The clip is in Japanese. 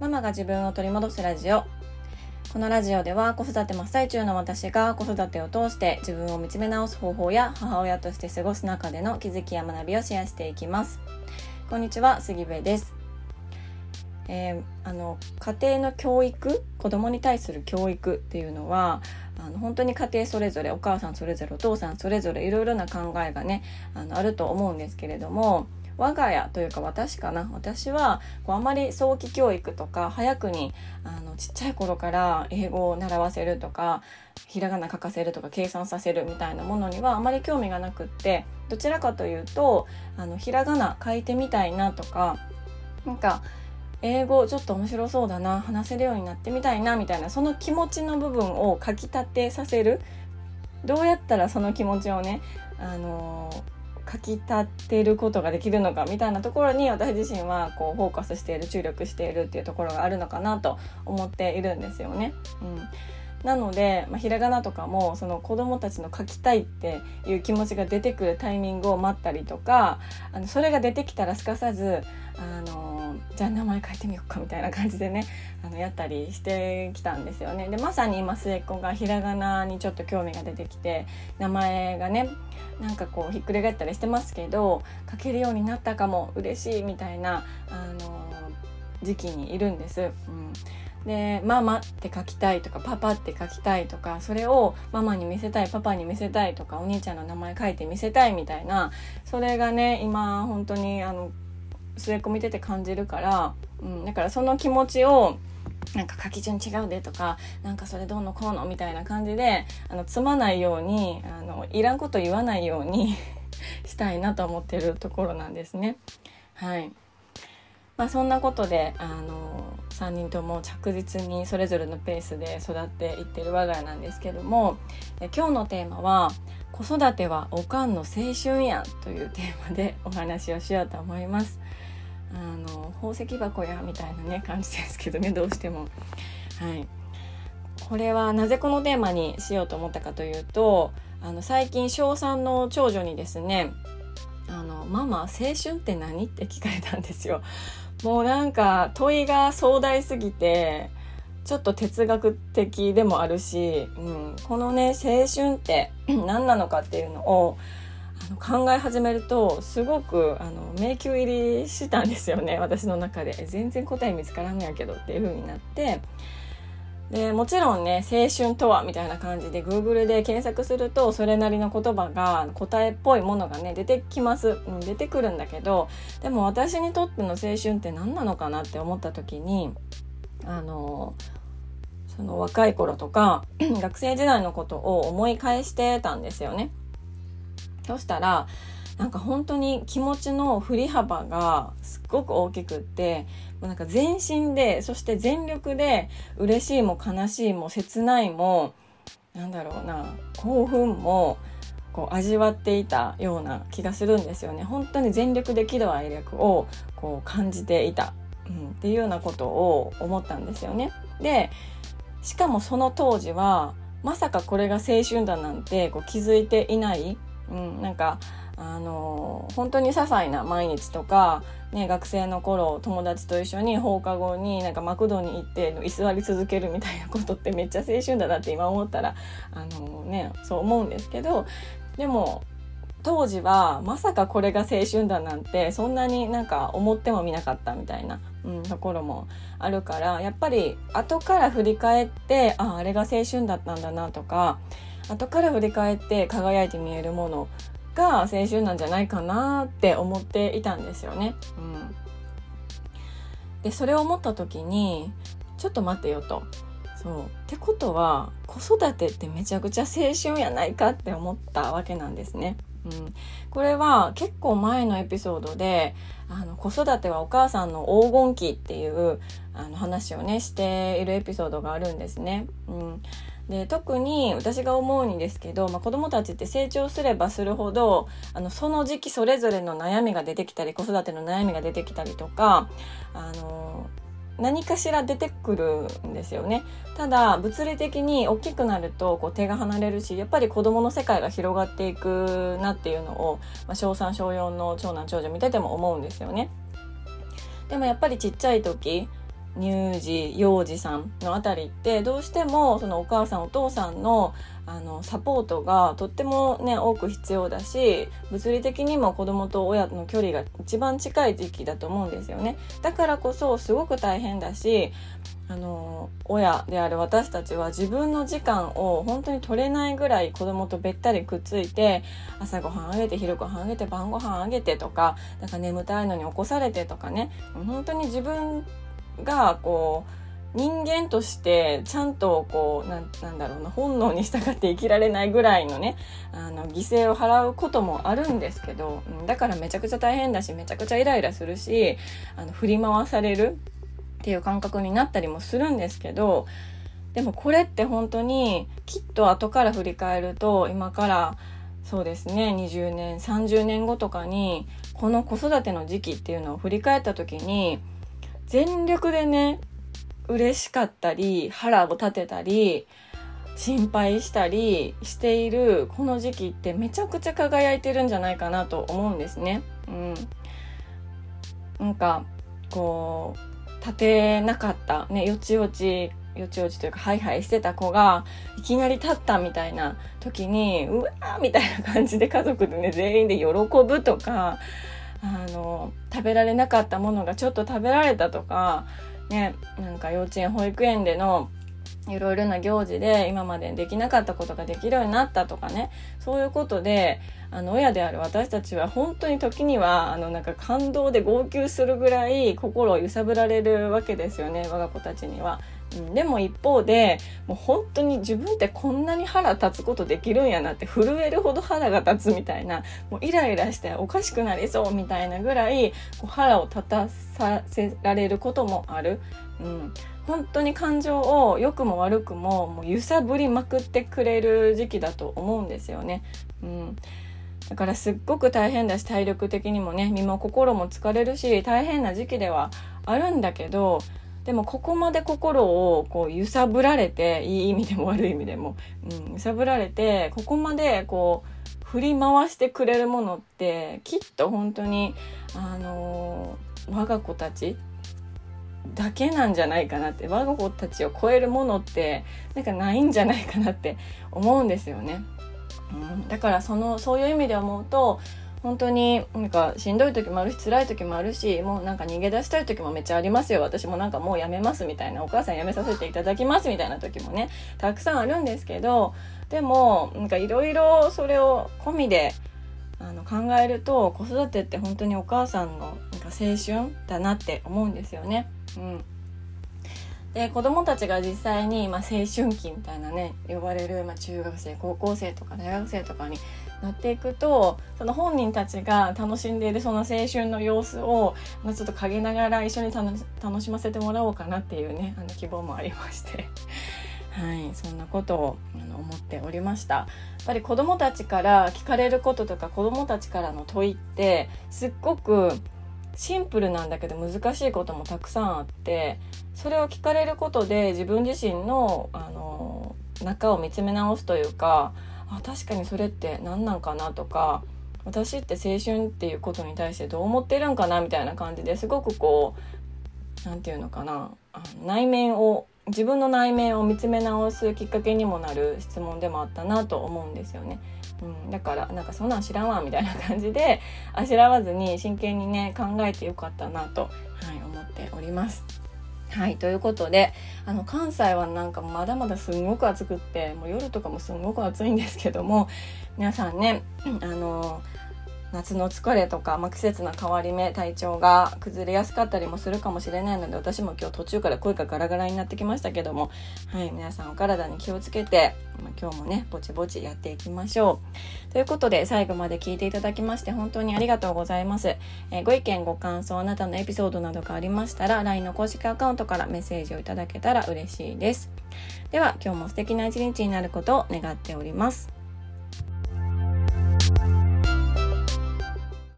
ママが自分を取り戻すラジオ。このラジオでは子育て真っ最中の私が子育てを通して自分を見つめ直す方法や母親として過ごす中での気づきや学びをシェアしていきます。こんにちは杉部です。えー、あの家庭の教育子供に対する教育っていうのはあの本当に家庭それぞれお母さんそれぞれお父さんそれぞれいろいろな考えがねあのあると思うんですけれども我が家というか私かな。私はこうあまり早期教育とか早くにあのちっちゃい頃から英語を習わせるとかひらがな書かせるとか計算させるみたいなものにはあまり興味がなくってどちらかというとあのひらがな書いてみたいなとかなんか英語ちょっと面白そうだな話せるようになってみたいなみたいなその気持ちの部分をかきたてさせる。どうやったらその気持ちをねあのー書き立てることができるのかみたいなところに私自身はこうフォーカスしている注力しているっていうところがあるのかなと思っているんですよね。うんなので、まあ、ひらがなとかもその子どもたちの書きたいっていう気持ちが出てくるタイミングを待ったりとかあのそれが出てきたらすかさずあのじゃあ名前書いてみようかみたいな感じでねあのやったりしてきたんですよね。でまさに今末っ子がひらがなにちょっと興味が出てきて名前がねなんかこうひっくり返ったりしてますけど書けるようになったかも嬉しいみたいなあの時期にいるんです。うんで「ママ」って書きたいとか「パパ」って書きたいとかそれをママに見せたいパパに見せたいとかお兄ちゃんの名前書いて見せたいみたいなそれがね今本当にあの末っ子見てて感じるから、うん、だからその気持ちをなんか書き順違うでとかなんかそれどうのこうのみたいな感じであの積まないようにあのいらんこと言わないように したいなと思ってるところなんですね。はいまあ、そんなことであの3人とも着実にそれぞれのペースで育っていってる我が家なんですけどもえ今日のテーマは「子育てはおかんの青春やん」というテーマでお話をしようと思います。あの宝石箱やみたいなね感じですけどねどうしても。はいこれはなぜこのテーマにしようと思ったかというとあの最近小3の長女にですね「あのママ青春って何?」って聞かれたんですよ。もうなんか問いが壮大すぎてちょっと哲学的でもあるし、うん、このね青春って何なのかっていうのを考え始めるとすごくあの迷宮入りしたんですよね 私の中で。全然答え見つからんのやけどっていう風になって。でもちろんね青春とはみたいな感じで Google で検索するとそれなりの言葉が答えっぽいものがね出てきます、うん、出てくるんだけどでも私にとっての青春って何なのかなって思った時にあのその若い頃とか 学生時代のことを思い返してたんですよね。そしたらなんか本当に気持ちの振り幅がすっごく大きくってもうなんか全身でそして全力で嬉しいも悲しいも切ないもなんだろうな興奮もこう味わっていたような気がするんですよね。本当に全力で喜怒哀楽をこう感じていた、うん、っていうようなことを思ったんですよね。でしかもその当時はまさかこれが青春だなんてこう気づいていない、うん、なんかあの本当に些細な毎日とか、ね、学生の頃友達と一緒に放課後になんかマクドに行って居座り続けるみたいなことってめっちゃ青春だなって今思ったらあの、ね、そう思うんですけどでも当時はまさかこれが青春だなんてそんなになんか思ってもみなかったみたいな、うん、ところもあるからやっぱり後から振り返ってあああれが青春だったんだなとか後から振り返って輝いて見えるものが青春なんじゃないかなって思っていたんですよね。うん、でそれを思った時にちょっと待ってよと。そうってことは子育てってめちゃくちゃ青春やないかって思ったわけなんですね。うん、これは結構前のエピソードであの子育てはお母さんの黄金期っていうあの話をねしているエピソードがあるんですね。うんで特に私が思うにですけど、まあ、子どもたちって成長すればするほどあのその時期それぞれの悩みが出てきたり子育ての悩みが出てきたりとかあの何かしら出てくるんですよねただ物理的に大きくなるとこう手が離れるしやっぱり子どもの世界が広がっていくなっていうのを、まあ、小3小4の長男長女見てても思うんですよね。でもやっぱりちっちゃい時乳児幼児さんのあたりってどうしてもそのお母さんお父さんのあのサポートがとってもね多く必要だし物理的にも子供と親の距離が一番近い時期だと思うんですよね。だからこそすごく大変だしあの親である私たちは自分の時間を本当に取れないぐらい子供とべったりくっついて朝ごはんあげて昼ごはんあげて晩ごはんあげてとかなんか眠たいのに起こされてとかね。本当に自分がこう人間としてちゃんとこうななんだろうな本能に従って生きられないぐらいのねあの犠牲を払うこともあるんですけどだからめちゃくちゃ大変だしめちゃくちゃイライラするしあの振り回されるっていう感覚になったりもするんですけどでもこれって本当にきっと後から振り返ると今からそうですね20年30年後とかにこの子育ての時期っていうのを振り返った時に全力でね嬉しかったり腹を立てたり心配したりしているこの時期ってめちゃくちゃ輝いてるんじゃないかなと思うんですね。うん、なんかこう立てなかったねよちよちよちよちというかハイハイしてた子がいきなり立ったみたいな時にうわーみたいな感じで家族でね全員で喜ぶとかあの食べられなかったものがちょっと食べられたとかねなんか幼稚園保育園でのいろいろな行事で今までできなかったことができるようになったとかねそういうことであの親である私たちは本当に時にはあのなんか感動で号泣するぐらい心を揺さぶられるわけですよね我が子たちには。うん、でも一方でもう本当に自分ってこんなに腹立つことできるんやなって震えるほど腹が立つみたいなもうイライラしておかしくなりそうみたいなぐらいこう腹を立たさせられることもある。うん本当に感情を良くも悪くももう揺さぶりまくってくれる時期だと思うんですよね。うん、だからすっごく大変だし体力的にもね身も心も疲れるし大変な時期ではあるんだけどでもここまで心をこう揺さぶられていい意味でも悪い意味でも、うん、揺さぶられてここまでこう振り回してくれるものってきっと本当にあのー、我が子たちだけなんじゃないかなって我が子たちを超えるものってなんかないんじゃないかなって思うんですよね。うん、だからそのそういう意味で思うと本当になんかしんどい時もあるし辛い時もあるしもうなんか逃げ出したい時もめっちゃありますよ私もなんかもうやめますみたいなお母さん辞めさせていただきますみたいな時もねたくさんあるんですけどでもなんかいろいろそれを込みであの考えると子育てって本当にお母さんのなんか青春だなって思うんですよね。うんで子供たちが実際に、まあ、青春期みたいなね呼ばれる、まあ、中学生高校生とか大学生とかになっていくとその本人たちが楽しんでいるその青春の様子を、まあ、ちょっと陰ながら一緒に楽しませてもらおうかなっていうねあの希望もありまして。はいそんなことをあの思っておりました。やっぱり子どもたちから聞かれることとか子どもたちからの問いってすっごくシンプルなんだけど難しいこともたくさんあってそれを聞かれることで自分自身のあの中を見つめ直すというかあ確かにそれって何なんかなとか私って青春っていうことに対してどう思ってるんかなみたいな感じですごくこう何て言うのかなあ内面を自分の内面を見つめ直すきっかけにもなる質問でもあったなと思うんですよね。うん、だからなんかそんなん知らんわみたいな感じであしらわずに真剣にね考えてよかったなと、はい、思っております。はい、ということであの関西はなんかまだまだすんごく暑くってもう夜とかもすんごく暑いんですけども皆さんねあの夏の疲れとか、まあ、季節の変わり目体調が崩れやすかったりもするかもしれないので私も今日途中から声がガラガラになってきましたけども、はい、皆さんお体に気をつけて、まあ、今日もねぼちぼちやっていきましょう。ということで最後まで聞いていただきまして本当にありがとうございます、えー、ご意見ご感想あなたのエピソードなどがありましたら LINE の公式アカウントからメッセージをいただけたら嬉しいです。では今日も素敵な一日になることを願っております。